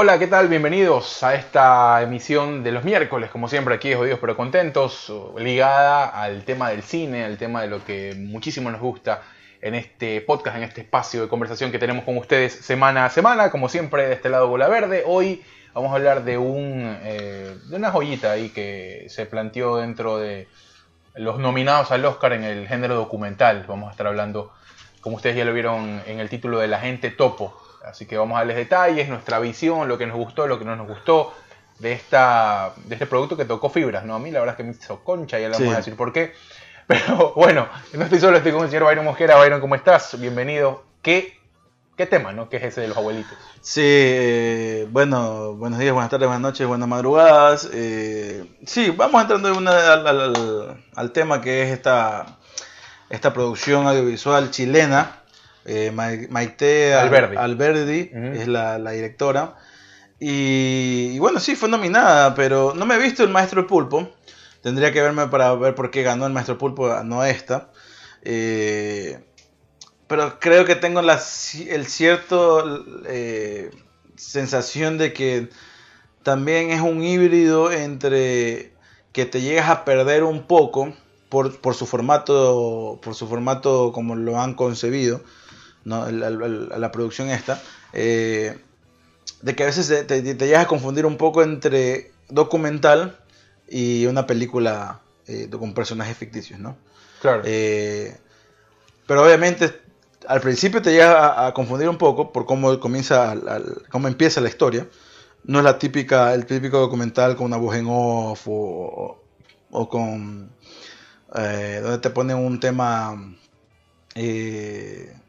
Hola, ¿qué tal? Bienvenidos a esta emisión de los miércoles, como siempre aquí Jodidos pero Contentos, ligada al tema del cine, al tema de lo que muchísimo nos gusta en este podcast, en este espacio de conversación que tenemos con ustedes semana a semana, como siempre de este lado Bola Verde. Hoy vamos a hablar de, un, eh, de una joyita ahí que se planteó dentro de los nominados al Oscar en el género documental. Vamos a estar hablando, como ustedes ya lo vieron en el título de La gente topo. Así que vamos a darles detalles, nuestra visión, lo que nos gustó, lo que no nos gustó de, esta, de este producto que tocó fibras. ¿no? A mí la verdad es que me hizo concha, ya le vamos a decir por qué. Pero bueno, no estoy solo, estoy con el señor Byron Mosquera. Byron, ¿cómo estás? Bienvenido. ¿Qué, qué tema, no? ¿Qué es ese de los abuelitos? Sí, eh, bueno, buenos días, buenas tardes, buenas noches, buenas madrugadas. Eh, sí, vamos entrando una, al, al, tema que es esta, esta producción audiovisual chilena. Eh, Maite Alberdi, Alberdi es la, la directora. Y, y, bueno, sí, fue nominada, pero no me he visto el Maestro Pulpo. Tendría que verme para ver por qué ganó el Maestro Pulpo, no esta. Eh, pero creo que tengo la, el cierto eh, sensación de que también es un híbrido entre que te llegas a perder un poco por, su formato por su formato como lo han concebido ¿no? la, producción esta eh, de que a veces te, te, te, llegas a confundir un poco entre documental y una película eh, con personajes ficticios, ¿no? Claro. Eh, pero obviamente al principio te llega a, confundir un poco por cómo comienza, cómo empieza la historia. No es la típica, el típico documental con una voz en off o, o, con eh, donde te ponen un tema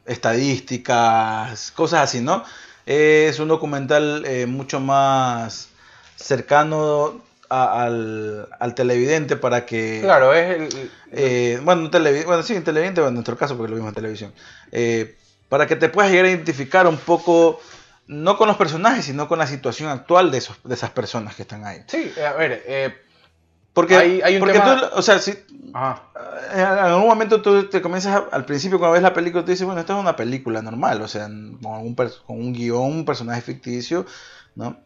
estadísticas, cosas así, ¿no? Es un documental mucho más cercano al, al, televidente para que... Claro, es el... Eh, bueno, bueno, sí, televidente, en nuestro caso, porque lo vimos en televisión. Eh, para que te puedas llegar a identificar un poco, no con los personajes, sino con la situación actual de, esos, de esas personas que están ahí. Sí, a ver... Eh, porque, hay, un porque tú, o sea, si en algún momento tú te comienzas al principio cuando ves la película, tú dices, bueno, esto es una película normal, o sea, con, algún, con un guion, un personaje ficticio, ¿no?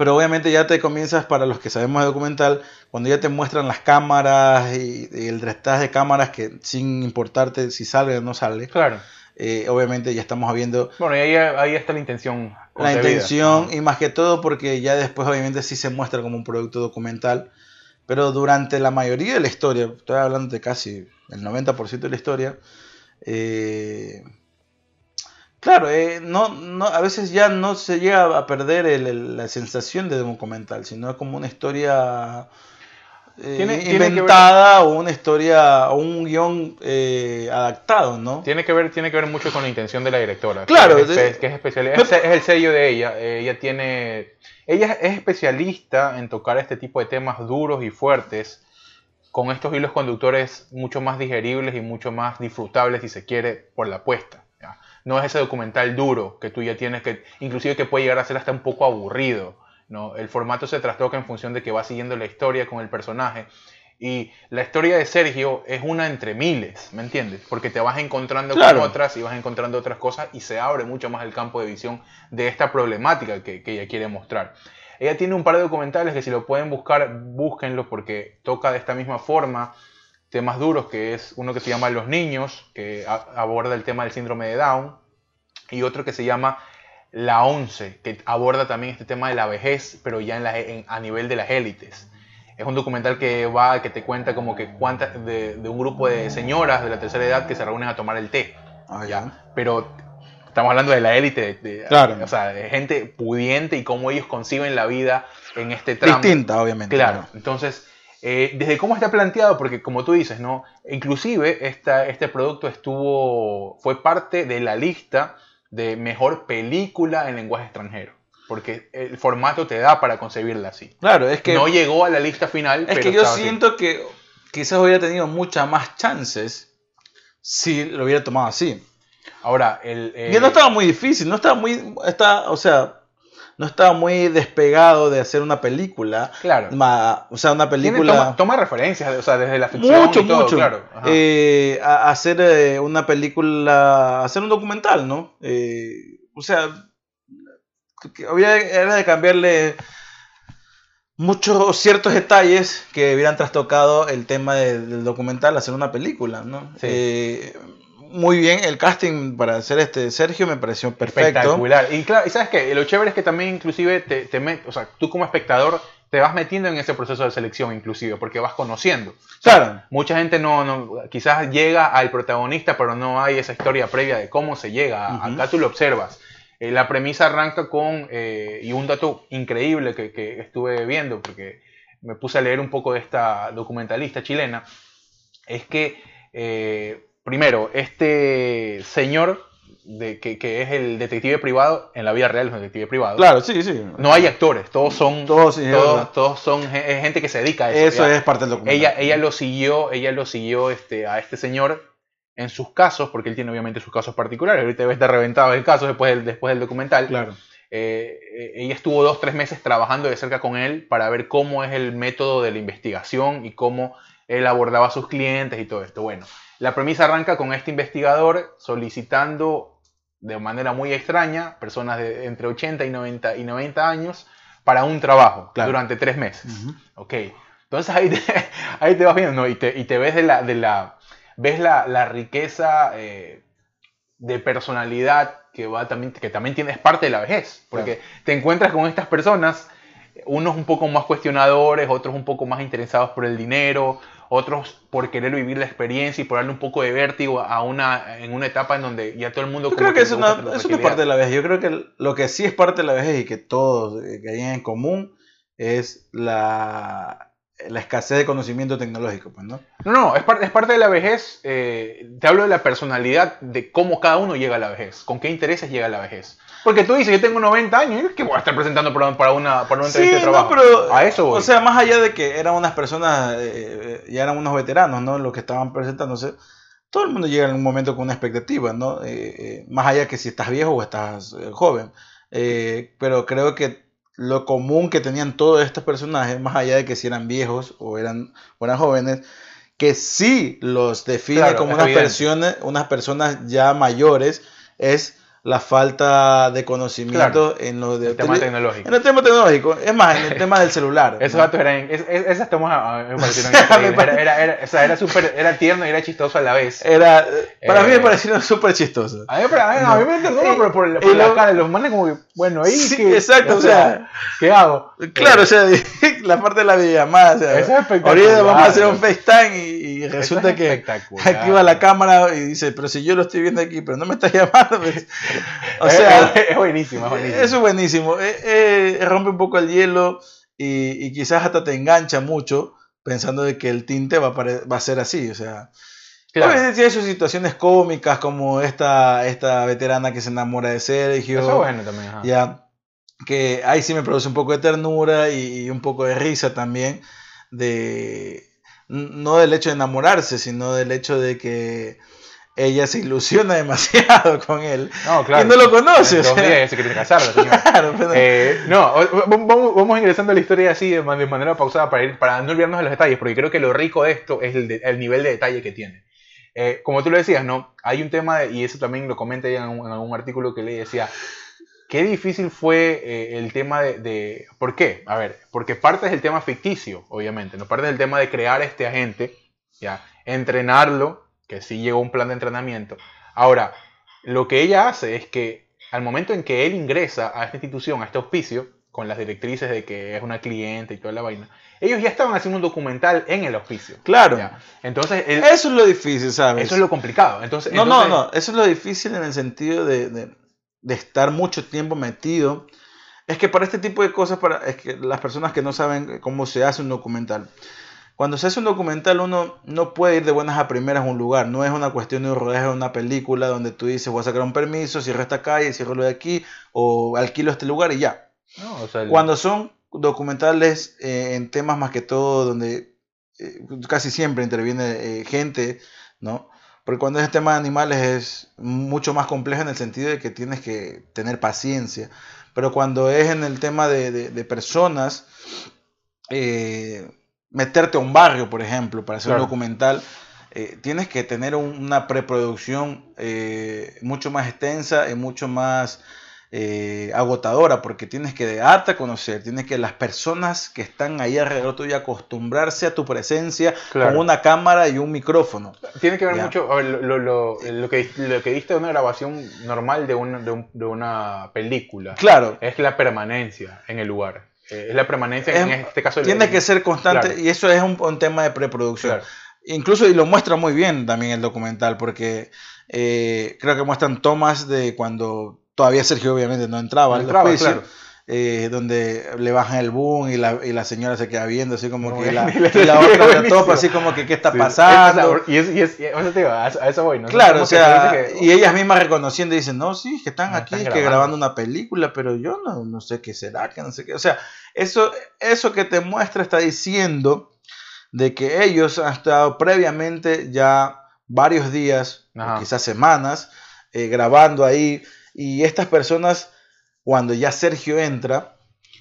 pero obviamente ya te comienzas, para los que sabemos de documental, cuando ya te muestran las cámaras y, el restaje de cámaras que sin importarte si sale o no sale. Claro. Eh, obviamente ya estamos viendo... Bueno, y ahí, ahí está la intención. La intención y más que todo porque ya después obviamente sí se muestra como un producto documental, pero durante la mayoría de la historia, estoy hablando de casi el 90% de la historia, eh, Claro, eh, no, no, a veces ya no se llega a perder la sensación de documental, sino como una historia eh, inventada o una historia o un guion eh, adaptado, ¿no? Tiene que ver, tiene que ver mucho con la intención de la directora. Claro, que es, que es especialista, es, el sello de ella. Ella tiene, ella es especialista en tocar este tipo de temas duros y fuertes con estos hilos conductores mucho más digeribles y mucho más disfrutables, si se quiere, por la apuesta no es ese documental duro que tú ya tienes que, inclusive que puede llegar a ser hasta un poco aburrido. ¿No? El formato se trastoca en función de que va siguiendo la historia con el personaje. Y la historia de Sergio es una entre miles, ¿me entiendes? Porque te vas encontrando con otras y vas encontrando otras cosas y se abre mucho más el campo de visión de esta problemática que, que ella quiere mostrar. Ella tiene un par de documentales que si lo pueden buscar, búsquenlos porque toca de esta misma forma temas duros, que es uno que se llama Los Niños, que aborda el tema del síndrome de Down, y otro que se llama La Once, que aborda también este tema de la vejez, pero ya en a nivel de las élites. Es un documental que va, que te cuenta como que cuántas de, un grupo de señoras de la tercera edad que se reúnen a tomar el té. Ah, ya. Pero estamos hablando de la élite, de, claro. o sea, de gente pudiente y cómo ellos conciben la vida en este tramo. Distinta, obviamente. Claro. Entonces, eh, desde cómo está planteado, porque como tú dices, ¿no? Inclusive esta, este producto estuvo, fue parte de la lista de mejor película en lenguaje extranjero. Porque el formato te da para concebirla así. Claro, es que... No llegó a la lista final. Es que yo siento que quizás hubiera tenido muchas más chances si lo hubiera tomado así. Ahora, el... Y no estaba muy difícil, no estaba muy... Está, o sea, no estaba muy despegado de hacer una película. Claro. o sea, una película. Toma, referencias, o sea, desde la ficción. Mucho, y todo, mucho. Claro. Eh, hacer eh, una película, hacer un documental, ¿no? Eh, o sea, que había era de cambiarle muchos ciertos detalles que hubieran trastocado el tema de- del documental, hacer una película, ¿no? Sí. Muy bien, el casting para hacer este Sergio me pareció perfecto. Espectacular. Y claro, y sabes qué, lo chévere es que también inclusive te, te met- o sea, tú como espectador te vas metiendo en ese proceso de selección inclusive, porque vas conociendo. Claro. Mucha gente no, no quizás llega al protagonista, pero no hay esa historia previa de cómo se llega. Ujú. Acá tú lo observas. Eh, la premisa arranca con, eh, y un dato increíble que, que estuve viendo, porque me puse a leer un poco de esta documentalista chilena, es que, eh, primero, este señor, de, que, que es el detective privado, en la vida real es un detective privado, Claro, sí, sí. no hay actores, todos son, Todos, sí, todos, todos son gente que se dedica a eso. Eso ya. es parte del documental. Ella, ella lo siguió, ella lo siguió este, a este señor en sus casos, porque él tiene obviamente sus casos particulares. Ahorita debe estar reventado el caso después del, después del documental. Claro. Eh, eh, ella estuvo dos, tres meses trabajando de cerca con él para ver cómo es el método de la investigación y cómo él abordaba a sus clientes y todo esto. Bueno, la premisa arranca con este investigador solicitando de manera muy extraña personas de entre 80 y 90, y 90 años para un trabajo Claro. durante tres meses. Ujú. Ok, entonces ahí te, ahí te vas viendo ¿no? y, te, y te ves de la, de la, ves la, la riqueza eh, de personalidad que va también, que también tienes parte de la vejez, porque te encuentras con estas personas, unos un poco más cuestionadores, otros un poco más interesados por el dinero, otros por querer vivir la experiencia y por darle un poco de vértigo a una, en una etapa en donde ya todo el mundo... Yo creo que la eso no es parte de la vejez. Yo creo que lo que sí es parte de la vejez y que todos eh, que hay en común es la, la escasez de conocimiento tecnológico, pues, ¿no? No, no, es, par- es parte de la vejez. eh, te hablo de la personalidad, de cómo cada uno llega a la vejez, con qué intereses llega a la vejez. Porque tú dices, yo tengo 90 años, ¿y ¿qué voy a estar presentando para, para una, para una entrevista de no, trabajo? pero a eso voy. o sea, más allá de que eran unas personas, eh, ya eran unos veteranos, ¿no? Los que estaban presentándose. Todo el mundo llega en un momento con una expectativa, ¿no? Eh, eh, más allá que si estás viejo o estás joven. Eh, pero creo que lo común que tenían todos estos personajes, más allá de que si eran viejos o eran, o eran jóvenes, que sí los define Claro, como unas personas, unas personas ya mayores, es la falta de conocimiento en lo de el tema tecnológico. en el tema tecnológico, es más, en el tema del celular. Esos ¿no? datos eran, es- es- esas tomas a- a mí me parecieron. Era, era, era, o sea, era, súper- era tierno y era chistoso a la vez. Era, para mí me Eh, parecieron súper chistosos. A mí, pero a mí, a mí me entendó, Y- pero por, por la lo- cara de los manes como que, bueno, ahí Sí, que- exacto, o sea, ¿qué hago? Claro, Eh, o sea, la parte de la videollamada, o sea, Eso es espectacular. ahorita vamos a hacer un FaceTime y, y resulta es que espectacular. activa la cámara y dice, pero si yo lo estoy viendo aquí, pero no me estás llamando. pues". O sea, es, es buenísimo, es buenísimo. eso es buenísimo. Eh, eh, rompe un poco el hielo y, y quizás hasta te engancha mucho pensando de que el tinte va a, va a ser así, o sea... Claro. Obviamente tiene sus situaciones cómicas como esta, esta veterana que se enamora de Sergio. Eso es bueno también. ajá. Ya, que ahí sí me produce un poco de ternura y, y un poco de risa también, de no del hecho de enamorarse, sino del hecho de que ella se ilusiona demasiado con él. No, claro. Y no lo conoce, En o dos sea. días ya se quiere casar la señora. Claro, pero- Eh, no, vamos, vamos ingresando a la historia así de, man- de manera pausada para, ir, para no olvidarnos de los detalles, porque creo que lo rico de esto es el, de- el nivel de detalle que tiene. Eh, como tú lo decías, ¿no? Hay un tema, de- y eso también lo comenta ella en, un- en algún artículo que leí, decía, qué difícil fue eh, el tema de, de- ¿Por qué? A ver, porque parte del tema ficticio, obviamente, ¿no? Parte del tema de crear este agente, ¿ya? Entrenarlo, que sí llegó un plan de entrenamiento. Ahora, lo que ella hace es que al momento en que él ingresa a esta institución, a este hospicio, con las directrices de que es una cliente y toda la vaina, ellos ya estaban haciendo un documental en el hospicio. claro, ¿ya? Entonces, eso es lo difícil, ¿sabes? eso es lo complicado. Entonces, No, entonces- no, no, eso es lo difícil en el sentido de, de- de estar mucho tiempo metido. Es que para este tipo de cosas, para es que las personas que no saben cómo se hace un documental, cuando se hace un documental uno no puede ir de buenas a primeras a un lugar, no es una cuestión de un rodaje de una película donde tú dices voy a sacar un permiso, cierro esta calle, cierro lo de aquí, o alquilo este lugar y ya. No, o sea, el- Cuando son documentales eh, en temas más que todo donde eh, casi siempre interviene eh, gente, ¿no? Porque cuando es el tema de animales es mucho más complejo en el sentido de que tienes que tener paciencia. Pero cuando es en el tema de, de- de personas, eh, meterte a un barrio, por ejemplo, para hacer Claro. un documental, eh, tienes que tener un- una preproducción eh, mucho más extensa y mucho más eh, agotadora porque tienes que darte a conocer, tienes que las personas que están ahí alrededor tuyo acostumbrarse a tu presencia con una cámara y un micrófono. Tiene que ver mucho, lo, lo, lo, que, lo que diste de una grabación normal de una, de, una película. Claro. Es la permanencia en el lugar. Eh, es la permanencia en este caso. Tiene que ser constante y eso es un, tema de preproducción. Incluso, y lo muestra muy bien también el documental, porque eh, creo que muestran tomas de cuando Todavía Sergio obviamente no entraba al claro. Eh, donde le bajan el boom y la, y la señora se queda viendo así como que la, y la otra la topa así como que qué está pasando. y, es, y, es, a, eso voy, ¿no? Claro, o sea, y ellas mismas reconociendo y dicen, no, sí, que están aquí, que grabando una película, pero yo no, no sé qué será, que no sé qué. O sea, eso, eso que te muestra está diciendo de que ellos han estado previamente ya varios días, quizás semanas, eh, grabando ahí. Y estas personas, cuando ya Sergio entra,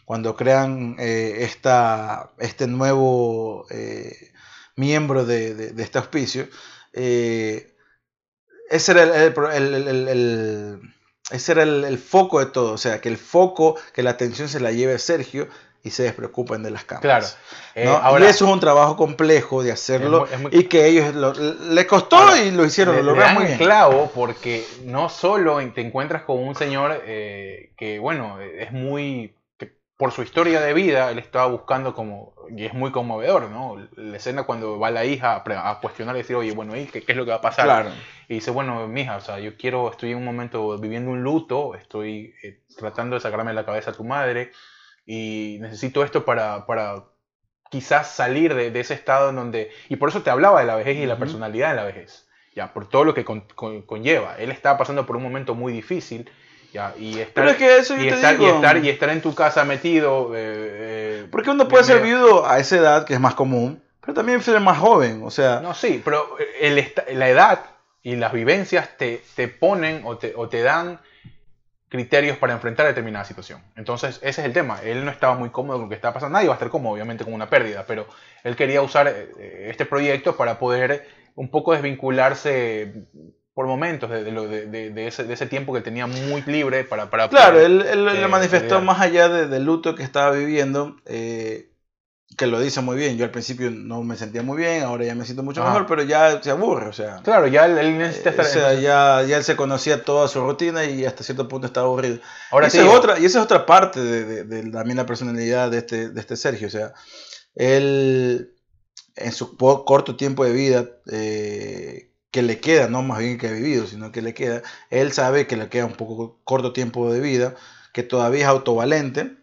cuando crean eh, esta, este nuevo eh, miembro de, este auspicio, ese era el, ese era el, foco de todo, o sea, que el foco, que la atención se la lleve a Sergio y se despreocupen de las cámaras. Claro. y eso es un trabajo complejo de hacerlo y que ellos le costó y lo hicieron, lo lograron muy bien. clavo porque no solo te encuentras con un señor eh, que, bueno, es muy por su historia de vida, él estaba buscando como, y es muy conmovedor, ¿no? La escena cuando va la hija a, cuestionar y decir, oye, bueno, ¿y qué, es lo que va a pasar? Claro. Y dice, bueno, mija, o sea, yo quiero, estoy en un momento viviendo un luto, estoy eh, tratando de sacarme de la cabeza a tu madre, y necesito esto para, para quizás salir de, ese estado en donde... Y por eso te hablaba de la vejez y la personalidad en la vejez, ya, por todo lo que conlleva. Él estaba pasando por un momento muy difícil. Ya, y estar, y, estar, y, estar, en tu casa metido. Eh, eh, Porque uno puede ser viudo a esa edad, que es más común, pero también ser más joven, o sea. No, sí, pero el, la edad y las vivencias te, te ponen o te, o te dan criterios para enfrentar determinada situación. Entonces, ese es el tema. Él no estaba muy cómodo con lo que estaba pasando. Nadie va a estar cómodo, obviamente, con una pérdida, pero él quería usar eh, este proyecto para poder un poco desvincularse por momentos de, de, ese, tiempo que tenía muy libre para... para claro, él, él, le manifestó más allá del luto que estaba viviendo. Eh, que lo dice muy bien. Yo al principio no me sentía muy bien, ahora ya me siento mucho mejor, pero ya se aburre, o sea. Claro, ya él, necesita estar. O sea, ya, ya él se conocía toda su rutina y hasta cierto punto estaba aburrido. Ahora y, esa es otra, y esa es otra parte de, de, también la personalidad de este, de este Sergio, o sea, él en su corto tiempo de vida eh, que le queda, no más bien que ha vivido, sino que le queda, él sabe que le queda un poco corto tiempo de vida, que todavía es autovalente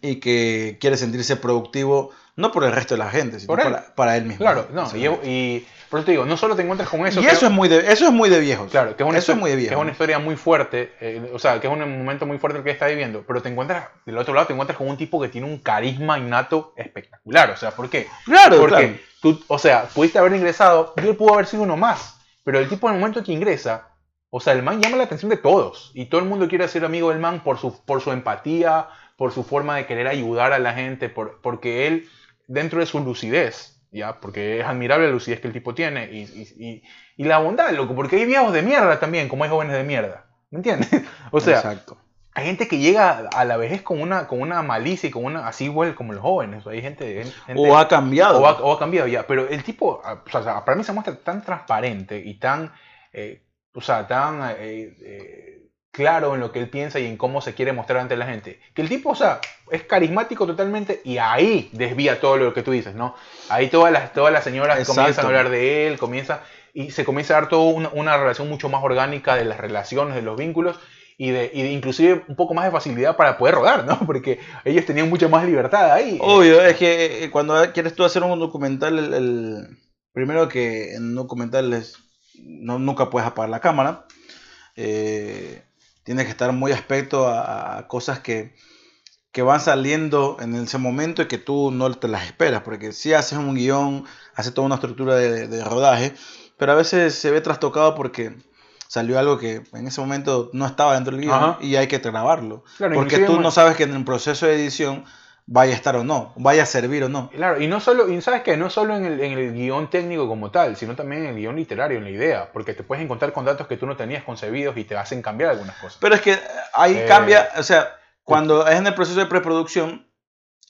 y que quiere sentirse productivo no por el resto de la gente, sino para, él mismo. Claro, no, y, por eso te digo, no solo te encuentras con eso. Y eso, es muy de, eso es muy de viejos. Claro, que es una, eso es muy de viejos. Que es una historia muy fuerte, eh, o sea, que es un momento muy fuerte el que está viviendo, pero te encuentras, del otro lado, te encuentras con un tipo que tiene un carisma innato espectacular. O sea, ¿por qué? Claro, Porque o sea, pudiste haber ingresado, yo pudo haber sido uno más, pero el tipo en el momento que ingresa, o sea, el man llama la atención de todos y todo el mundo quiere ser amigo del man por su, por su empatía, por su forma de querer ayudar a la gente, por, porque él, dentro de su lucidez, ¿ya? Porque es admirable la lucidez que el tipo tiene y, y, y, la bondad, loco, porque hay viejos de mierda también, como hay jóvenes de mierda, ¿me entiendes? O sea, Exacto. Hay gente que llega a la vejez con una, con una malicia y con una, así igual como los jóvenes, hay gente... o ha cambiado. O ha, cambiado ya, pero el tipo, o sea, para mí se muestra tan transparente y tan, eh, o sea, tan... Eh, eh, claro en lo que él piensa y en cómo se quiere mostrar ante la gente. Que el tipo, o sea, es carismático totalmente y ahí desvía todo lo que tú dices, ¿no? Ahí todas las, todas las señoras comienzan a hablar de él, comienza, y se comienza a dar toda una, relación mucho más orgánica de las relaciones, de los vínculos. Y de, y inclusive un poco más de facilidad para poder rodar, ¿no? Porque ellos tenían mucha más libertad ahí. Obvio, es que eh, cuando quieres tú hacer un documental, el, primero que en un documental es, no, nunca puedes apagar la cámara. Eh, Tienes que estar muy aspecto a, cosas que, van saliendo en ese momento y que tú no te las esperas, porque si haces un guion, haces toda una estructura de, rodaje, pero a veces se ve trastocado porque salió algo que en ese momento no estaba dentro del guion y hay que grabarlo. porque tú no sabes que en el proceso de edición vaya a estar o no, vaya a servir o no. Claro, y no solo, y sabes que no solo en el, en el guion técnico como tal, sino también en el guion literario, en la idea, porque te puedes encontrar con datos que tú no tenías concebidos y te hacen cambiar algunas cosas. Pero es que ahí Eh, cambia, o sea, cuando es en el proceso de preproducción,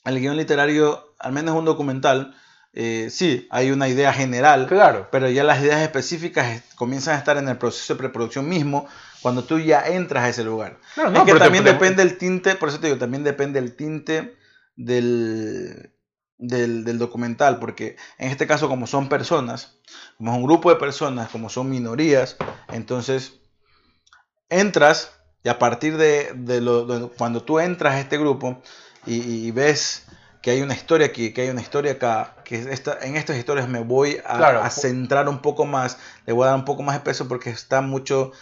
el guion literario, al menos un documental, eh, sí, hay una idea general, Claro, pero ya las ideas específicas comienzan a estar en el proceso de preproducción mismo, cuando tú ya entras a ese lugar. claro, es que también te- depende el tinte, por eso te digo, también depende el tinte del, del, del documental, porque en este caso como son personas, como es un grupo de personas, como son minorías, entonces entras y a partir de, de lo, de- cuando tú entras a este grupo y, y ves que hay una historia aquí, que hay una historia acá, que esta, en estas historias me voy a, Claro. a centrar un poco más, le voy a dar un poco más de peso porque está mucho,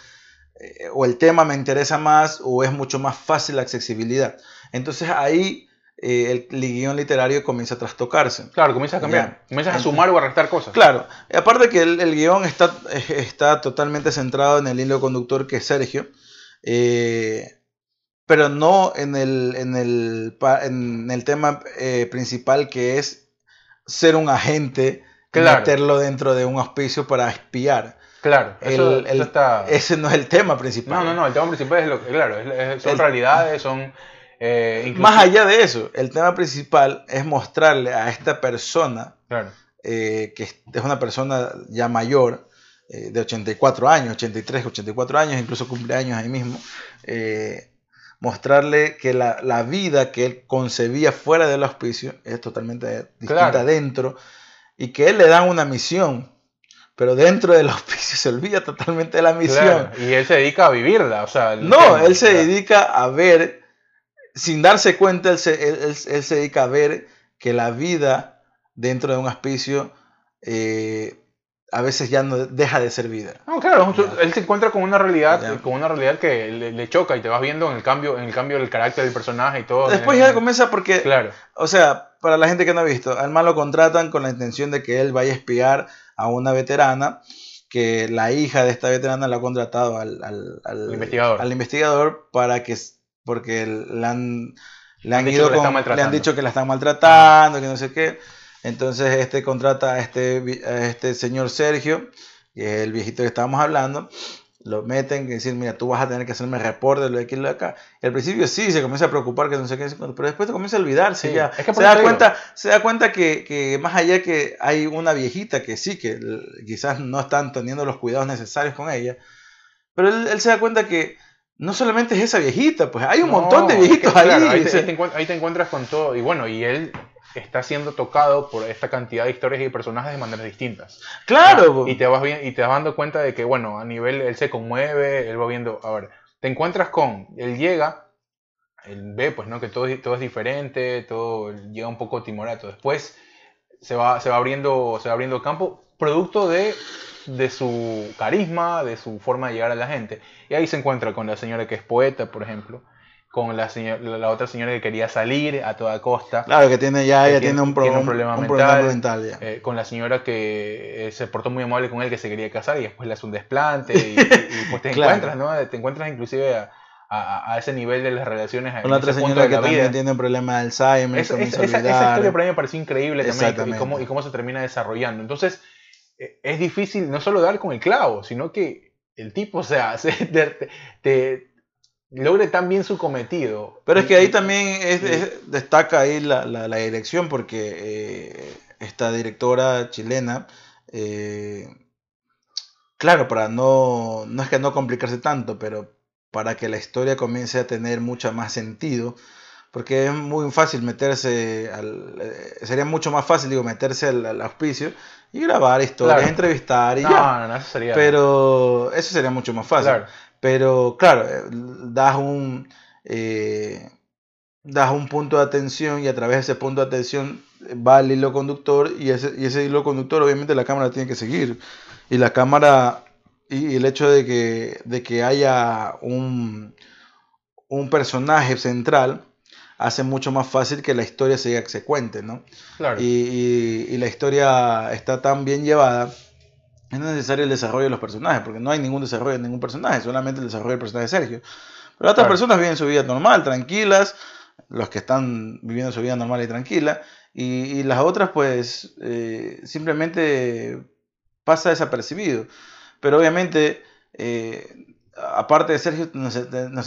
eh, o el tema me interesa más o es mucho más fácil la accesibilidad. Entonces ahí eh, el guion literario comienza a trastocarse. claro, comienzas a cambiar, comienzas a sumar o a restar cosas. Claro, y aparte que el, el guion está, está totalmente centrado en el hilo conductor que es Sergio, eh, pero no en el, en el, en el tema eh, principal que es ser un agente, Claro. meterlo dentro de un auspicio para espiar. Claro, eso, El- eso está... Ese no es el tema principal. No, no, no, el tema principal es lo que, claro, es- son El- realidades, son... Eh, incluso- Más allá de eso, el tema principal es mostrarle a esta persona Claro, eh, que es una persona ya mayor, eh, de 84 años, 83, 84 años, incluso cumpleaños ahí mismo, eh, mostrarle que la, la vida que él concebía fuera del auspicio es totalmente distinta Claro. dentro y que él le dan una misión, pero dentro del auspicio se olvida totalmente de la misión. claro, y él se dedica a vivirla, o sea... No, tema, él se dedica a ver, sin darse cuenta, él se, él- él- él se dedica a ver que la vida dentro de un auspicio eh, a veces ya no deja de ser vida. No, claro, Ya. él se encuentra con una realidad, Ya. con una realidad que le, le choca y te vas viendo en el cambio, en el cambio del carácter del personaje y todo. Después Eh, ya comienza porque, Claro, o sea, para la gente que no ha visto, al man lo contratan con la intención de que él vaya a espiar a una veterana, que la hija de esta veterana la ha contratado al, al- al- investigador. al investigador para que, porque le han, le han, Han ido con- le han dicho que la están maltratando, que no sé qué. Entonces este contrata a este, a este señor Sergio, que es el viejito que estábamos hablando, lo meten y decir, mira, tú vas a tener que hacerme reporte de lo de aquí y lo de acá. Y al principio sí, se comienza a preocupar que no sé qué, pero después te comienza a olvidarse Sí, ya. es que se, da cuenta, se da cuenta que, que más allá que hay una viejita que sí, que quizás no están teniendo los cuidados necesarios con ella, pero él, él se da cuenta que no solamente es esa viejita, pues hay un No, montón de es que, viejitos claro, ahí. ahí, te, ahí te ahí te encuentras con todo. Y bueno, y él está siendo tocado por esta cantidad de historias y personajes de maneras distintas. claro, Ah, y te vas bien, y te vas dando cuenta de que, bueno, a nivel, él se conmueve, él va viendo, a ver, te encuentras con, él llega, él ve, pues, ¿no? Que todo, es- todo es diferente, todo llega un poco timorato. Después se va, se va abriendo, se va abriendo campo, producto de, de su carisma, de su forma de llegar a la gente. Y ahí se encuentra con la señora que es poeta, por ejemplo, con la, señora, la otra señora que quería salir a toda costa. claro que tiene ya, que ya tiene- tiene, un, pro- tiene un un problema problema mental, mental ya. eh, con la señora que eh, se portó muy amable con él, que se quería casar y después le hace un desplante y, y- y, pues te Claro. encuentras, ¿no? Te encuentras inclusive a, a- a ese nivel de las relaciones. Con la otra señora que también vida. tiene un problema de Alzheimer, Esa, esa- historia para mí me pareció increíble también y- cómo, y cómo se termina desarrollando. Entonces, eh, es difícil no solo dar con el clavo, sino que el tipo, o sea, se- te, te- logre tan bien su cometido. Pero es que ahí también es- Sí. es- destaca ahí la, la- la dirección porque eh, esta directora chilena, eh, claro, para no, no es que no complicarse tanto, pero para que la historia comience a tener mucha más sentido, porque es muy fácil meterse, al, eh, sería mucho más fácil, digo, meterse al, al auspicio y grabar historias, Claro. entrevistar y no, ya. no, no, eso sería... Pero eso sería mucho más fácil. Claro. Pero claro, eh, das un, eh, das un punto de atención y a través de ese punto de atención va el hilo conductor y ese, y ese hilo conductor obviamente la cámara tiene que seguir. Y la cámara y, y el hecho de que, de que haya un, un personaje central hace mucho más fácil que la historia se, se cuente, ¿no? claro. y, y- y la historia está tan bien llevada, es necesario el desarrollo de los personajes, porque no hay ningún desarrollo de ningún personaje, solamente el desarrollo del personaje de Sergio. Pero otras Claro. personas viven su vida normal, tranquilas, los que están viviendo su vida normal y tranquila, y, las otras pues eh, simplemente pasa desapercibido. Pero obviamente, eh, aparte de Sergio, nos,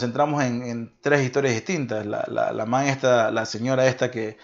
centramos en, tres historias distintas. La, la, la esta, la señora esta que,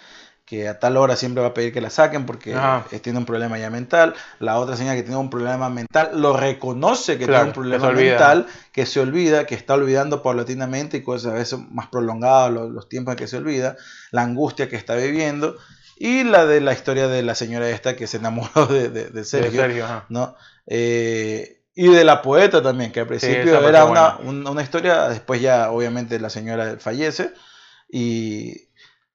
que a tal hora siempre va a pedir que la saquen porque tiene un problema ya mental. La otra señora que tiene un problema mental lo reconoce que tiene un problema mental, que se olvida, que está olvidando paulatinamente y cosas a veces más prolongadas los, tiempos en que se olvida, la angustia que está viviendo. Y la de la historia de la señora esta que se enamoró de, de, Sergio. ¿no? Eh, y de la poeta también, que al principio era una, una, historia, después ya obviamente la señora fallece. Y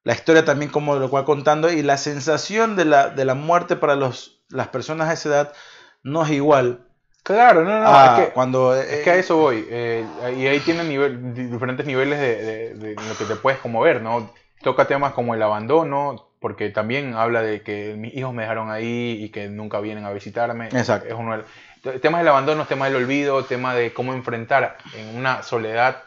la historia también como lo cual contando y la sensación de la, de la muerte para los, las personas a esa edad no es igual. Claro, no, no, es, que, cuando, es que a eso voy. Eh, y ahí tienen nivel, diferentes niveles de, de, lo que te puedes como ver, ¿no? Toca temas como el abandono, porque también habla de que mis hijos me dejaron ahí y que nunca vienen a visitarme. Exacto. Es uno temas del abandono, temas del olvido, tema de cómo enfrentar en una soledad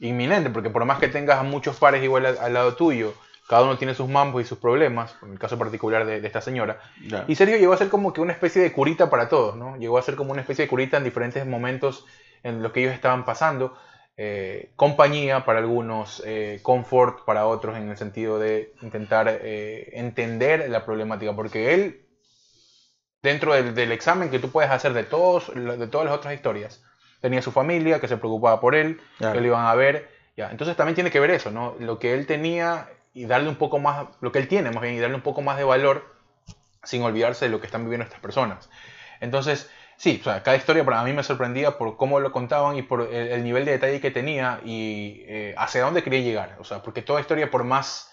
inminente, porque por más que tengas muchos pares igual al lado tuyo, cada uno tiene sus mambos y sus problemas, en el caso particular de, esta señora. Y Sergio llegó a ser como que una especie de curita para todos, ¿no? Llegó a ser como una especie de curita en diferentes momentos en los que ellos estaban pasando. Eh, compañía para algunos, eh, confort para otros en el sentido de intentar eh, entender la problemática, porque él, dentro del, examen que tú puedes hacer de, todos, de todas las otras historias, tenía su familia que se preocupaba por él, que lo iban a ver, ya. entonces también tiene que ver eso, ¿no? Lo que él tenía y darle un poco más, lo que él tiene más bien, y darle un poco más de valor sin olvidarse de lo que están viviendo estas personas. Entonces, sí, o sea, cada historia para mí me sorprendía por cómo lo contaban y por el, nivel de detalle que tenía y eh, hacia dónde quería llegar. O sea, porque toda historia, por más,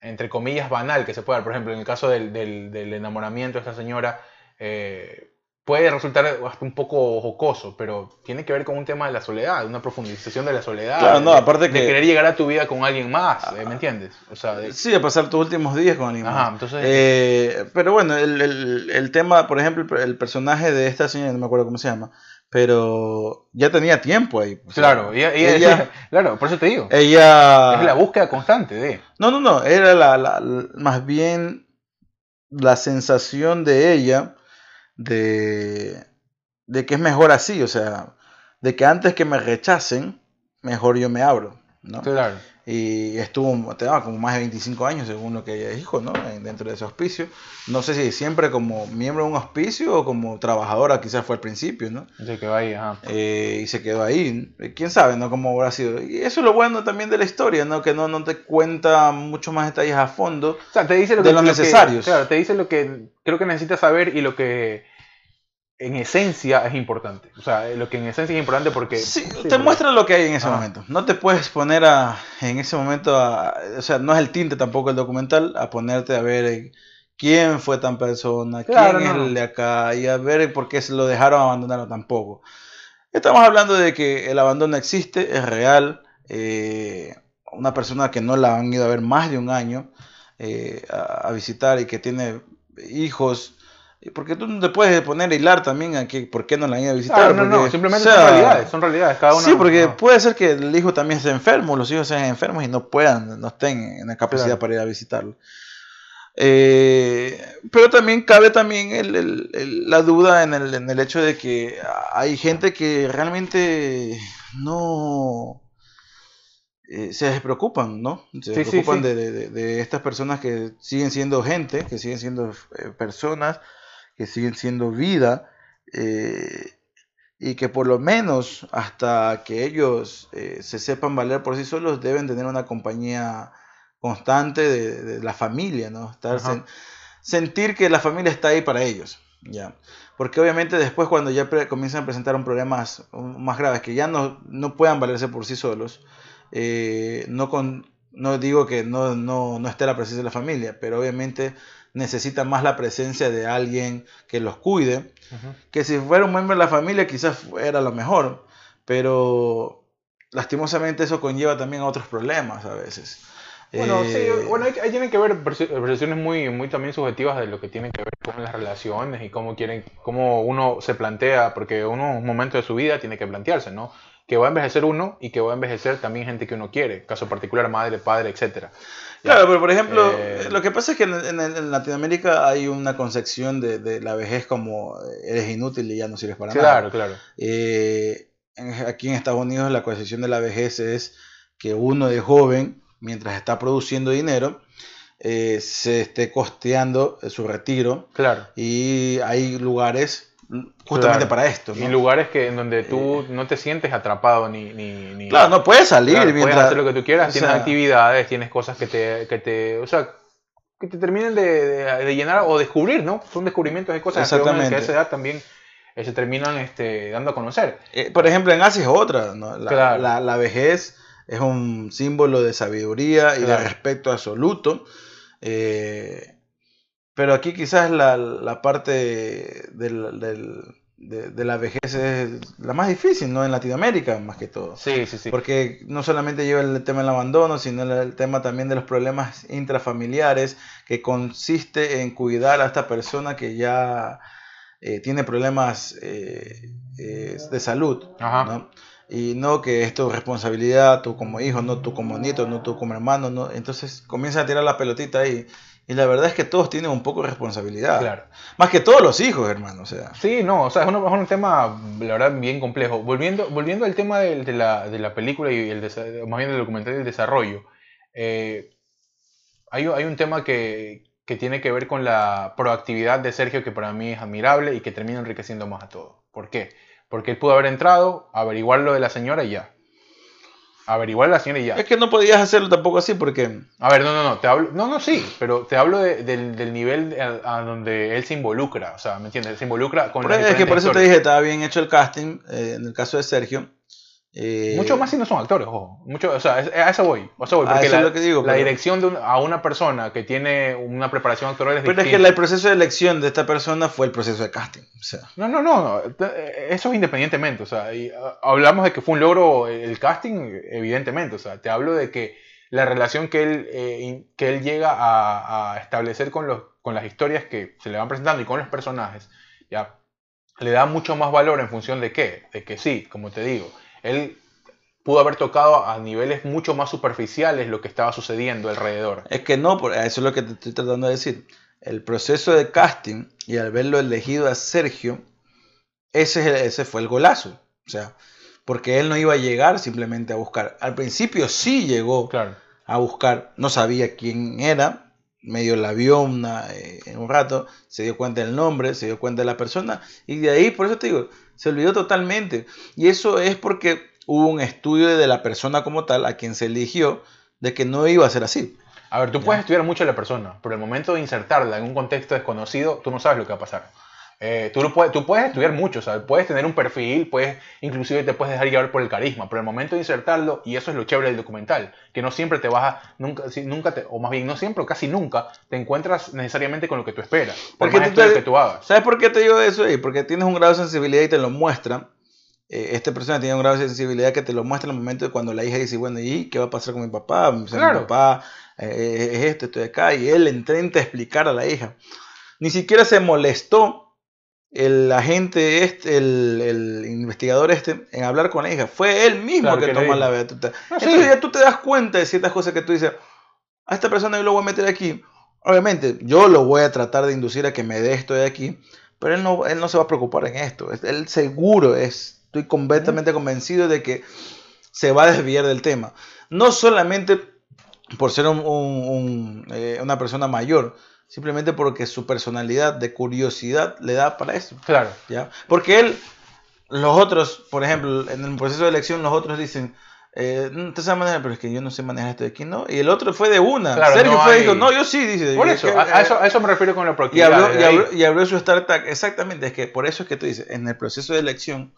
entre comillas, banal que se pueda por ejemplo, en el caso del, del, enamoramiento de esta señora, eh, puede resultar hasta un poco jocoso, pero tiene que ver con un tema de la soledad, una profundización de la soledad. Claro, no, aparte de, que... querer llegar a tu vida con alguien más, ¿me entiendes? O sea, Sí, de pasar tus últimos días con alguien Ajá, Entonces... Eh, pero bueno, el, el, el, tema, por ejemplo, el personaje de esta señora, no me acuerdo cómo se llama, pero ya tenía tiempo ahí. claro, ella, claro, por eso te digo. Ella... Es la búsqueda constante de... No, no, no, era la, la más bien la sensación de ella de, de que es mejor así, o sea, de que antes que me rechacen, mejor yo me abro, ¿no? Claro. Y estuvo, tenía como más de 25 años, según lo que ella dijo, ¿no? Dentro de ese hospicio. No sé si siempre como miembro de un hospicio o como trabajadora, quizás fue al principio, ¿no? Se quedó ahí, ajá. Eh, y se quedó ahí. Quién sabe, ¿no? Cómo habrá sido. Y eso es lo bueno también de la historia, ¿no? Que no, no te cuenta muchos más detalles a fondo. O sea, te dice lo de que, los necesarios. claro, te dice lo que creo que necesitas saber y lo que en esencia es importante. O sea, lo que en esencia es importante porque... Sí, te muestra lo que hay en ese momento. No te puedes poner a, en ese momento, a, o sea, no es el tinte tampoco el documental, a ponerte a ver eh, quién fue tan persona, quién es el de acá, y a ver por qué se lo dejaron abandonarlo tampoco. Estamos hablando de que el abandono existe, es real. Eh, una persona que no la han ido a ver más de un año eh, a visitar y que tiene hijos porque tú no te puedes poner a hilar también a que por qué no la han ido a visitar. no, no, simplemente son realidades, son realidades, cada uno. Sí, porque puede ser que el hijo también esté enfermo, los hijos sean enfermos y no puedan, no estén en la capacidad para ir a visitarlo. Eh, pero también cabe también el, el, la duda en el, en el hecho de que hay gente que realmente no eh, se despreocupan, ¿no? Se despreocupan De, de, de, estas personas que siguen siendo gente, que siguen siendo eh, personas que siguen siendo vida eh, y que por lo menos hasta que ellos eh, se sepan valer por sí solos deben tener una compañía constante de, la familia, ¿no? Estar sentir que la familia está ahí para ellos, ¿ya? Porque obviamente después cuando ya comienzan a presentar un problemas más graves, que ya no, no puedan valerse por sí solos, eh, no, con, no digo que no, no, no esté la presencia de la familia, pero obviamente necesitan más la presencia de alguien que los cuide, que si fuera un miembro de la familia quizás era lo mejor, pero lastimosamente eso conlleva también a otros problemas a veces. Bueno, sí, eh, bueno, ahí, tienen que ver percepciones muy, muy también subjetivas de lo que tienen que ver con las relaciones y cómo quieren, cómo uno se plantea, porque uno en un momento de su vida tiene que plantearse, ¿no? Que va a envejecer uno y que va a envejecer también gente que uno quiere, caso particular madre, padre, etcétera. Claro, pero por ejemplo, Eh, lo que pasa es que en, en- en Latinoamérica hay una concepción de, de la vejez como eh, eres inútil y ya no sirves para nada. Claro, claro. Eh, aquí en Estados Unidos la concepción de la vejez es que uno de joven, mientras está produciendo dinero, eh, se esté costeando su retiro Claro. y hay lugares justamente Claro. para esto. Y lugares que en donde tú no te sientes atrapado ni... ni, ni- Claro, no puedes salir Claro, mientras... puedes hacer lo que tú quieras, tienes sea, actividades, tienes cosas que te, que te, o sea, que te terminen de, de- de llenar o descubrir, ¿no? Son descubrimientos de cosas Exactamente. que a esa edad también eh, se terminan este, dando a conocer. Eh, por ejemplo, en Asia es otra. ¿no? La, Claro. la- la vejez es un símbolo de sabiduría y de respeto absoluto. eh, pero aquí quizás la, la parte del- del- de, de la vejez es la más difícil, ¿no? En Latinoamérica, más que todo. Sí, sí, sí. Porque no solamente lleva el tema del abandono, sino el, tema también de los problemas intrafamiliares, que consiste en cuidar a esta persona que ya eh, tiene problemas eh, eh, de salud. Ajá. ¿no? Y no que es tu responsabilidad, tú como hijo, no tú como nieto, no tú como hermano. ¿no? Entonces comienza a tirar la pelotita ahí. Y la verdad es que todos tienen un poco de responsabilidad. Claro. Más que todos los hijos, hermano. O sea, Sí, no, o sea, es un, es un tema, la verdad, bien complejo. Volviendo, volviendo al tema de, la, de la película y el más bien del documental y el desarrollo, eh, hay, hay un tema que, que tiene que ver con la proactividad de Sergio que para mí es admirable y que termina enriqueciendo más a todo. ¿Por qué? Porque él pudo haber entrado, averiguar lo de la señora y ya. Averiguar la señora y ya. es que no podías hacerlo tampoco así porque... A ver, no, no, no, te hablo, no, no, sí, pero te hablo de- del, del nivel a, a donde él se involucra, o sea, ¿me entiendes? Se involucra con las es que por eso diferentes te historias. dije, estaba bien hecho el casting, eh, en el caso de Sergio. Eh, Mucho más si no son actores, ojo. Mucho, o sea, a eso voy. A eso voy A porque eso la, es lo que digo, la pero- dirección de un- a una persona que tiene una preparación actoral es Pero es que el proceso de elección de esta persona fue el proceso de casting. O sea, No, no, no, te- Eso es independientemente. O sea, y, ah, hablamos de que fue un logro el casting, evidentemente. O sea, te hablo de que la relación que él, eh, in- que él llega a, a establecer con, los, con las historias que se le van presentando y con los personajes, ya le da mucho más valor en función de qué. De que sí, como te digo, él pudo haber tocado a niveles mucho más superficiales lo que estaba sucediendo alrededor. es que no, eso es lo que te estoy tratando de decir. El proceso de casting y al verlo elegido a Sergio, ese, fue el golazo. O sea, porque él no iba a llegar simplemente a buscar. Al principio sí llegó Claro. a buscar, no sabía quién era, medio la vio una, eh, en un rato, se dio cuenta del nombre, se dio cuenta de la persona, y de ahí, por eso te digo, se olvidó totalmente. Y eso es porque hubo un estudio de la persona como tal, a quien se eligió, de que no iba a ser así. A ver, tú puedes estudiar mucho a la persona, pero el momento de insertarla en un contexto desconocido, tú no sabes lo que va a pasar. Eh, tú, lo puedes, tú puedes estudiar mucho, ¿sabes? puedes tener un perfil, puedes, inclusive te puedes dejar llevar por el carisma, pero el momento de insertarlo, y eso es lo chévere del documental, que no siempre te vas a, nunca, nunca te, o más bien no siempre, o casi nunca, te encuentras necesariamente con lo que tú esperas, por Porque más tú te- que tú hagas. ¿Sabes por qué te digo eso? ahí? Porque tienes un grado de sensibilidad y te lo muestra. Eh, esta persona tiene un grado de sensibilidad que te lo muestra en el momento de cuando la hija dice, bueno, ¿y qué va a pasar con mi papá? O sea, Claro. Mi papá eh, es esto, estoy acá. Y él intenta explicar a la hija. Ni siquiera se molestó el agente este, el, el investigador este, en hablar con la hija. Fue él mismo Claro, que que dijo. la batuta. Sí. Entonces ya tú te das cuenta de ciertas cosas que tú dices, a esta persona yo lo voy a meter aquí. Obviamente, yo lo voy a tratar de inducir a que me dé esto de aquí, pero él no, él no se va a preocupar en esto. Es- Él seguro es, estoy completamente convencido de que se va a desviar del tema. No solamente por ser un- un- un, eh, una persona mayor, simplemente porque su personalidad de curiosidad le da para eso. Claro. ¿ya? Porque él, los otros, por ejemplo, en el proceso de elección, los otros dicen, eh, "Mm, usted sabe manejar, pero es que yo no sé manejar esto de aquí, ¿no? Y el otro fue de una. Claro, Sergio no fue y hay- dijo, no, yo sí, dice. Por "Yo eso, que- a, a eso, a eso me refiero con la y proactividad. abrió, desde y, ahí. abrió, y abrió su startup, exactamente, es que por eso es que tú dices, en el proceso de elección,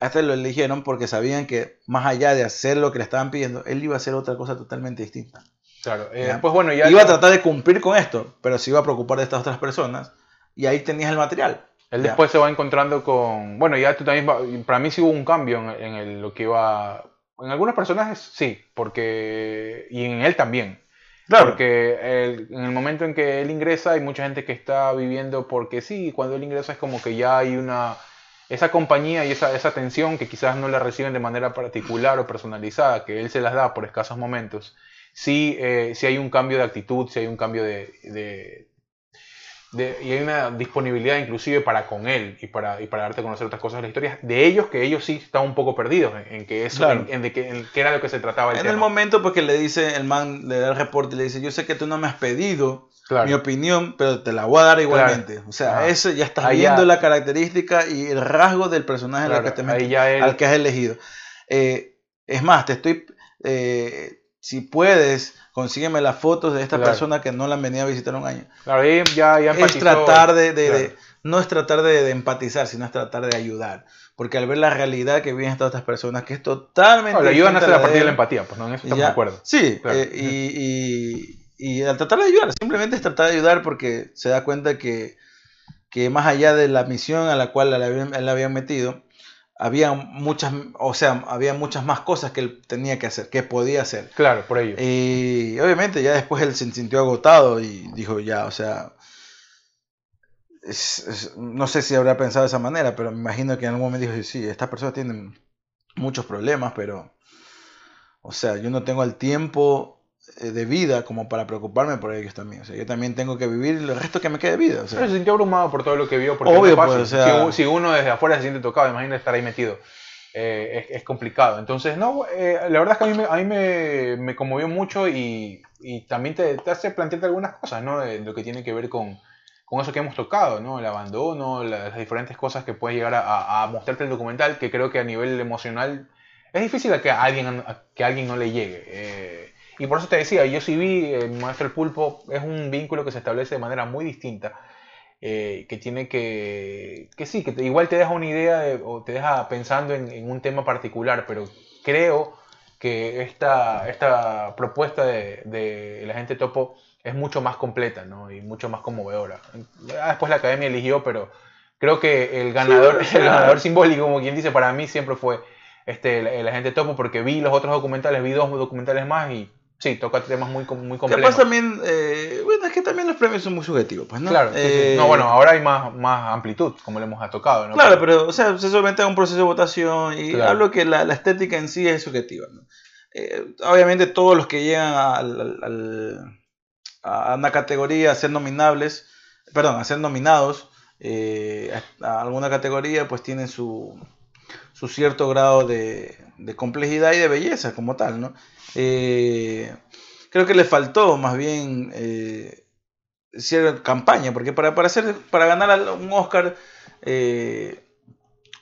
hasta lo eligieron porque sabían que más allá de hacer lo que le estaban pidiendo, él iba a hacer otra cosa totalmente distinta. Claro. eh, pues bueno, ya... iba a tratar de cumplir con esto, pero se iba a preocupar de estas otras personas, y ahí tenías el material. Él Ya. después se va encontrando con. Bueno, ya tú también. Para mí sí hubo un cambio en, en el- lo que iba. En algunos personajes sí, porque. Y en él también. Claro. Porque en el momento en que él ingresa, hay mucha gente que está viviendo porque sí, cuando él ingresa es como que ya hay una. esa compañía y esa, esa atención que quizás no la reciben de manera particular o personalizada, que él se las da por escasos momentos, sí, eh, sí hay un cambio de actitud, sí hay un cambio de, de- de- y hay una disponibilidad inclusive para con él y para, y para darte a conocer otras cosas de la historia de ellos que ellos sí están un poco perdidos en, en que eso, Claro. en, en de que, en qué era lo que se trataba el En tema. el momento porque le dice, el man le da el reporte y le dice, yo sé que tú no me has pedido Claro. mi opinión, pero te la voy a dar igualmente. O sea, Ajá. eso ya estás Ahí viendo ya- la característica y el rasgo del personaje en el Claro, que te metes, él- al que has elegido. Eh, es más, te estoy... eh, si puedes, consígueme las fotos de esta Claro. persona que no la han venido a visitar un año. Claro, ya, es tratar de, de- Claro. de- no es tratar de, de empatizar, sino es tratar de ayudar. Porque al ver la realidad que viven todas estas personas, que es totalmente... No, le ayudan a distinta hacer la de partida de él, la empatía, pues no, en eso estamos ya- de acuerdo. Sí, Claro. eh, y, y, y al tratar de ayudar, simplemente es tratar de ayudar porque se da cuenta que, que más allá de la misión a la cual él había, él había metido, había muchas, o sea, había muchas más cosas que él tenía que hacer, que podía hacer. Claro, por ello. Y obviamente ya después él se sintió agotado y dijo ya, o sea, es- es- no sé si habrá pensado de esa manera, pero me imagino que en algún momento dijo, sí, estas personas tienen muchos problemas, pero, o sea, yo no tengo el tiempo de vida como para preocuparme por ellos también. O sea, yo también tengo que vivir el resto que me quede de vida. O sea, Pero se sintió abrumado por todo lo que vio. Porque Obvio, no pues, o sea- si, si uno desde afuera se siente tocado, imagina estar ahí metido. Eh, es, es complicado. Entonces, no, eh, la verdad es que a mí me, a mí me, me conmovió mucho y, y también te, te hace plantearte algunas cosas, ¿no? De lo que tiene que ver con, con eso que hemos tocado, ¿no? El abandono, la- las diferentes cosas que puede llegar a, a- a mostrarte el documental, que creo que a nivel emocional es difícil a que a alguien, que alguien no le llegue. Eh, y por eso te decía, yo sí vi eh, Maestro el Pulpo, es un vínculo que se establece de manera muy distinta eh, que tiene que, que sí, que te- igual te deja una idea de- o te deja pensando en, en un tema particular, pero creo que esta, esta propuesta de, de la gente topo es mucho más completa ¿no? y mucho más conmovedora. Ya después la academia eligió, pero creo que el ganador, sea- el ganador simbólico, como quien dice, para mí siempre fue este, el agente topo, porque vi los otros documentales, vi dos documentales más y sí, toca temas muy, muy complejos. Capaz también, eh, bueno, es que también los premios son muy subjetivos, pues, ¿no? Claro, sí, sí. Eh, no, bueno, ahora hay más, más amplitud, como le hemos tocado, ¿no? Claro, pero, o sea, se somete a un proceso de votación y Claro. hablo que la, la estética en sí es subjetiva. ¿no? Eh, obviamente todos los que llegan al- al- al- a una categoría a ser nominables, perdón, a ser nominados a alguna categoría, pues tienen su, su cierto grado de, de complejidad y de belleza como tal, ¿no? Eh, creo que le faltó más bien eh, cierta campaña, porque para, para, hacer, para ganar un Oscar eh,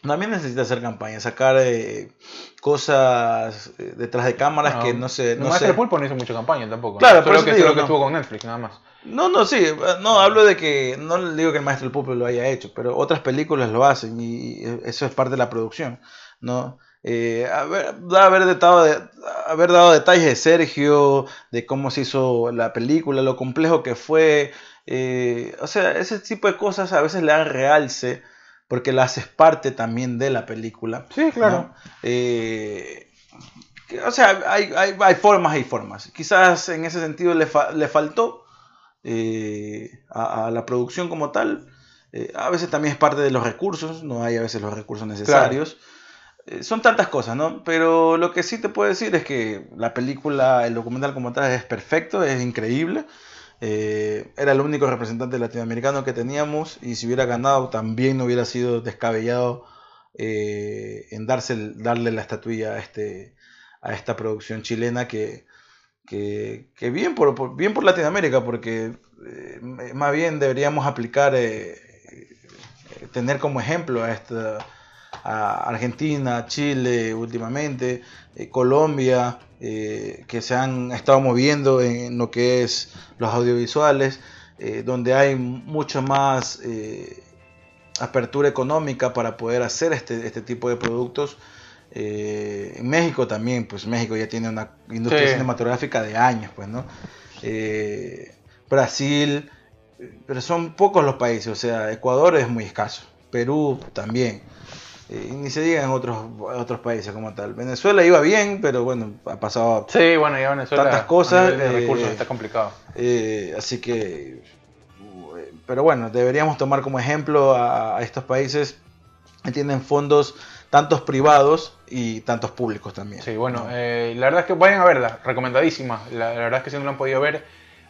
también necesita hacer campaña, sacar eh, cosas eh, detrás de cámaras que no sé, no sé. Pulpo no hizo mucha campaña tampoco. ¿no? Claro, solo eso que, digo, solo que no. estuvo con Netflix, nada más. No, no, sí, no, hablo de que, no le digo que el maestro del Pulpo lo haya hecho, pero otras películas lo hacen y eso es parte de la producción, ¿no? Eh, haber, haber, dado de- haber dado detalles de Sergio, de cómo se hizo la película, lo complejo que fue, eh, o sea, ese tipo de cosas a veces le dan realce porque la haces parte también de la película. Sí, claro. Eh, o sea, hay, hay, hay formas y formas. Quizás en ese sentido le, fa- le faltó eh, a, a la producción como tal. Eh, a veces también es parte de los recursos, no hay a veces los recursos necesarios. Eh, son tantas cosas, ¿no? Pero lo que sí te puedo decir es que la película, el documental como tal es perfecto, es increíble. Era el único representante latinoamericano que teníamos y si hubiera ganado también no hubiera sido descabellado en darse darle la estatuilla a, este, a esta producción chilena que, que, bien, por, bien por Latinoamérica, porque eh, más bien deberíamos aplicar, eh, eh, tener como ejemplo a esta a Argentina, Chile últimamente, Colombia, que se han estado moviendo en lo que es los audiovisuales, donde hay mucho más apertura económica para poder hacer este, este tipo de productos. Eh, en México también, pues México ya tiene una industria Sí. cinematográfica de años, pues, ¿no? Eh, Brasil, pero son pocos los países, o sea, Ecuador es muy escaso, Perú también. Eh, y ni se diga en otros, otros países como tal. Venezuela iba bien, pero bueno, ha pasado Sí, bueno, ya Venezuela. Tantas cosas, eh, recursos está complicado. así que, pero bueno, deberíamos tomar como ejemplo a, a estos países tienen fondos tantos privados y tantos públicos también. Sí, bueno, eh, la verdad es que vayan a verla, recomendadísima. La, la verdad es que si no la han podido ver,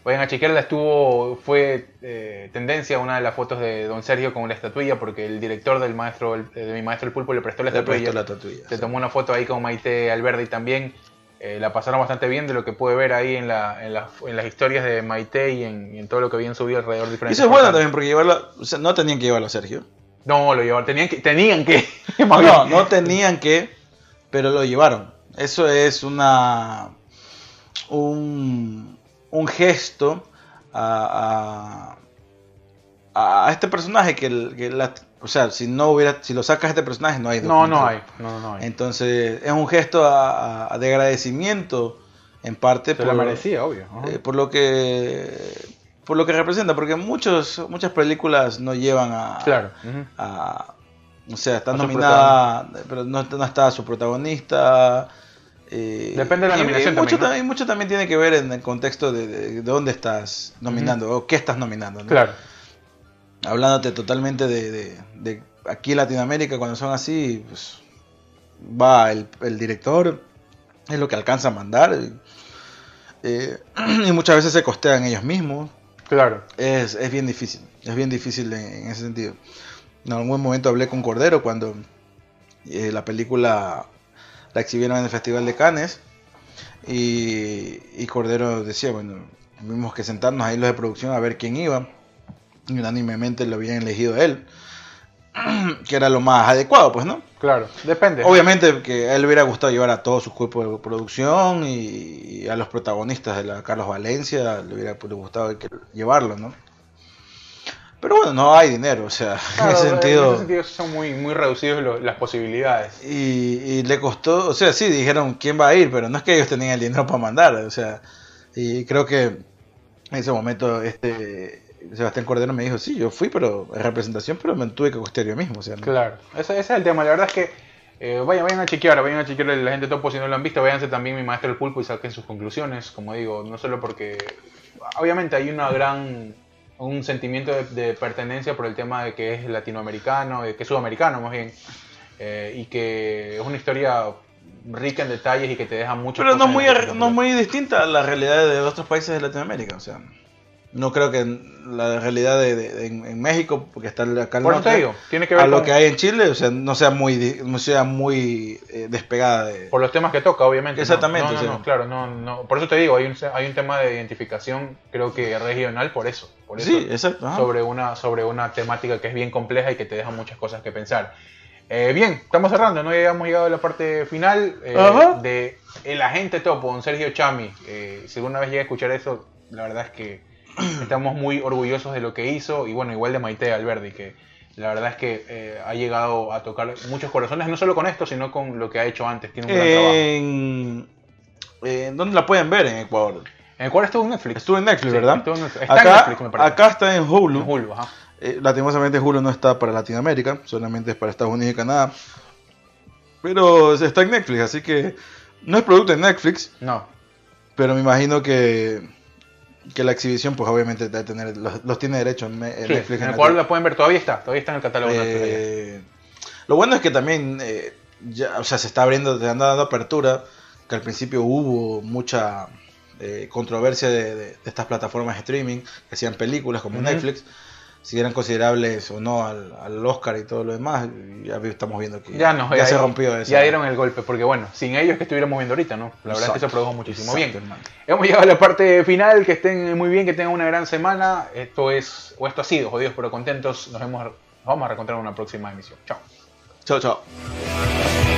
vayan a chequearla. Estuvo, fue eh, tendencia una de las fotos de Don Sergio con la estatuilla, porque el director del maestro, el- de mi maestro el pulpo le prestó la Le estatuilla. prestó la estatuilla, Se sí. tomó una foto ahí con Maite Alberdi también. Eh, la pasaron bastante bien de lo que pude ver ahí en, la, en, las- en las historias de Maite y en, y en todo lo que habían subido alrededor de Y diferentes eso es bueno también porque llevarla, o sea, no tenían que llevarlo a Sergio. No, lo llevaron, tenían que, tenían que. No, no tenían que, pero lo llevaron. Eso es una un, un gesto a, a, a este personaje que, el- que la- o sea, si no hubiera, si lo sacas a este personaje no hay No, no hay. No, no hay. Entonces es un gesto a- de agradecimiento en parte Se lo merecía, obvio. eh, por lo que por lo que representa, porque muchos muchas películas no llevan a, claro. a- o sea, está nominada, pero no, no está su protagonista. eh, Depende de la y- nominación y mucho, también, ¿no? también, mucho también tiene que ver en el contexto de, de- de dónde estás nominando o qué estás nominando. ¿no? Claro. Hablándote totalmente de, de- de aquí en Latinoamérica, cuando son así, pues va el, el director, es lo que alcanza a mandar. eh, y muchas veces se costean ellos mismos. Claro. Es, es bien difícil, es bien difícil en, en ese sentido. En algún momento hablé con Cordero cuando eh, la película la exhibieron en el Festival de Cannes y, y Cordero decía, bueno, tuvimos que sentarnos ahí los de producción a ver quién iba y unánimemente lo habían elegido él, que era lo más adecuado, pues, ¿no? Claro. Depende. Obviamente que a él le hubiera gustado llevar a todo su cuerpo de producción y, y a los protagonistas de la Carlos Valencia le hubiera gustado que- llevarlo, ¿no? Pero bueno, no hay dinero, o sea, Claro, en ese sentido... en ese sentido son muy, muy reducidos lo- las posibilidades. Y, y le costó, o sea, sí, dijeron quién va a ir, pero no es que ellos tenían el dinero para mandar, o sea, y creo que en ese momento este Sebastián Cordero me dijo, sí, yo fui, pero en representación, pero me tuve que costear yo mismo, o sea, ¿no? Claro, ese, ese es el tema. La verdad es que eh, vayan, vayan a chequear, vayan a chequear la gente topo si no lo han visto. Váyanse también mi maestro el pulpo y saquen sus conclusiones. Como digo, no solo porque obviamente hay una gran un sentimiento de, de pertenencia por el tema de que es latinoamericano, de que es sudamericano más bien, eh, y que es una historia rica en detalles y que te deja mucho. Pero no es muy, no es muy distinta a la realidad de otros países de Latinoamérica, o sea, no creo que en la realidad de, de- de- en, México, porque está acá al Por norte, te digo, tiene que ver a lo que hay en Chile, o sea, no sea muy, no sea muy eh, despegada de... Por los temas que toca, obviamente. Exactamente, No, no, claro, no, no. Por eso te digo, hay un, hay un tema de identificación, creo que regional, por eso. Por eso sí, exacto. ajá. sobre una, sobre una temática que es bien compleja y que te deja muchas cosas que pensar. Eh, bien, estamos cerrando, ¿no? Ya hemos llegado a la parte final eh, de El Agente Topo, don Sergio Chami. Eh, si alguna vez llega a escuchar eso, la verdad es que estamos muy orgullosos de lo que hizo y bueno, igual de Maite Alberdi, que la verdad es que eh, ha llegado a tocar muchos corazones, no solo con esto, sino con lo que ha hecho antes. Tiene un gran trabajo. En, en- ¿Dónde la pueden ver en Ecuador? En cual estuvo en Netflix. Estuvo en Netflix, Sí, ¿verdad? estuvo en Netflix. Está en acá, Netflix, me parece. acá está en Hulu. En Hulu, ajá. Eh, lastimosamente Hulu no está para Latinoamérica, solamente es para Estados Unidos y Canadá. Pero está en Netflix, así que no es producto de Netflix, No, pero me imagino que, que la exhibición, pues obviamente debe tener, los, los tiene derecho en, Me- en Sí, Netflix. en el cual la pueden ver, todavía está, todavía está en el catálogo. Eh, lo bueno es que también eh, ya, o sea, se está abriendo, se anda dando apertura, que al principio hubo mucha eh, controversia de, de- de estas plataformas de streaming que hacían películas como. Netflix, si eran considerables o no al, al Oscar y todo lo demás, ya estamos viendo que Ya no, ya se rompió eso. Ya dieron el golpe, porque bueno, sin ellos que estuviéramos viendo ahorita, ¿no? La verdad es que se produjo muchísimo Exacto, bien. hermano. Hemos llegado a la parte final, que estén muy bien, que tengan una gran semana. Esto es, o esto ha sido, jodidos pero contentos. Nos vemos, nos vamos a reencontrar en una próxima emisión. Chao. Chao, chao.